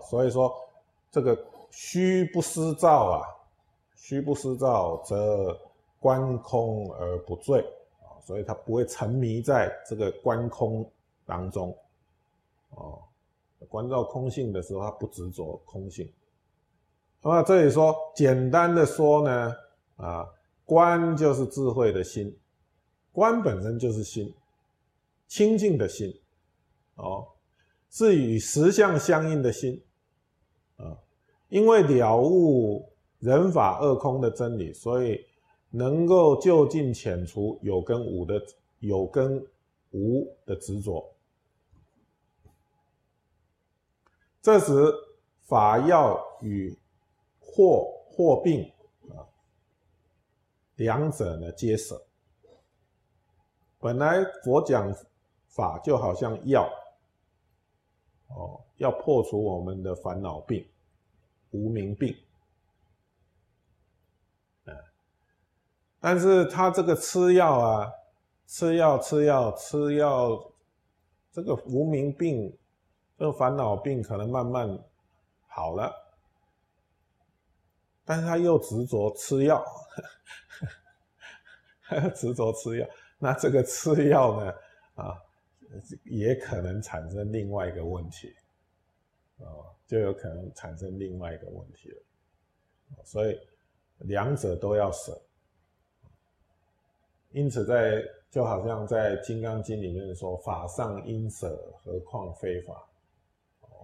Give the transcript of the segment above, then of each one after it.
所以说这个虚不思照啊，虚不思照则观空而不醉啊，所以他不会沉迷在这个观空当中哦。观照空性的时候，他不执着空性。那么这里说，简单的说呢，啊，观就是智慧的心，观本身就是心，清净的心，哦，是与实相相应的心，啊，因为了悟人法二空的真理，所以能够就近遣除有跟无的有跟无的执着。这时法要与祸祸病啊，两者呢皆舍。本来佛讲法就好像药哦，要破除我们的烦恼病、无名病，但是他这个吃药啊，吃药吃药吃药，这个无名病。这个烦恼病可能慢慢好了，但是他又执着吃药，执着吃药，那这个吃药呢，啊，也可能产生另外一个问题，哦，就有可能产生另外一个问题了，所以两者都要舍，因此在就好像在《金刚经》里面说：“法上应舍，何况非法。”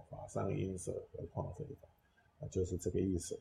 法上应舍，何况非法，啊，就是这个意思。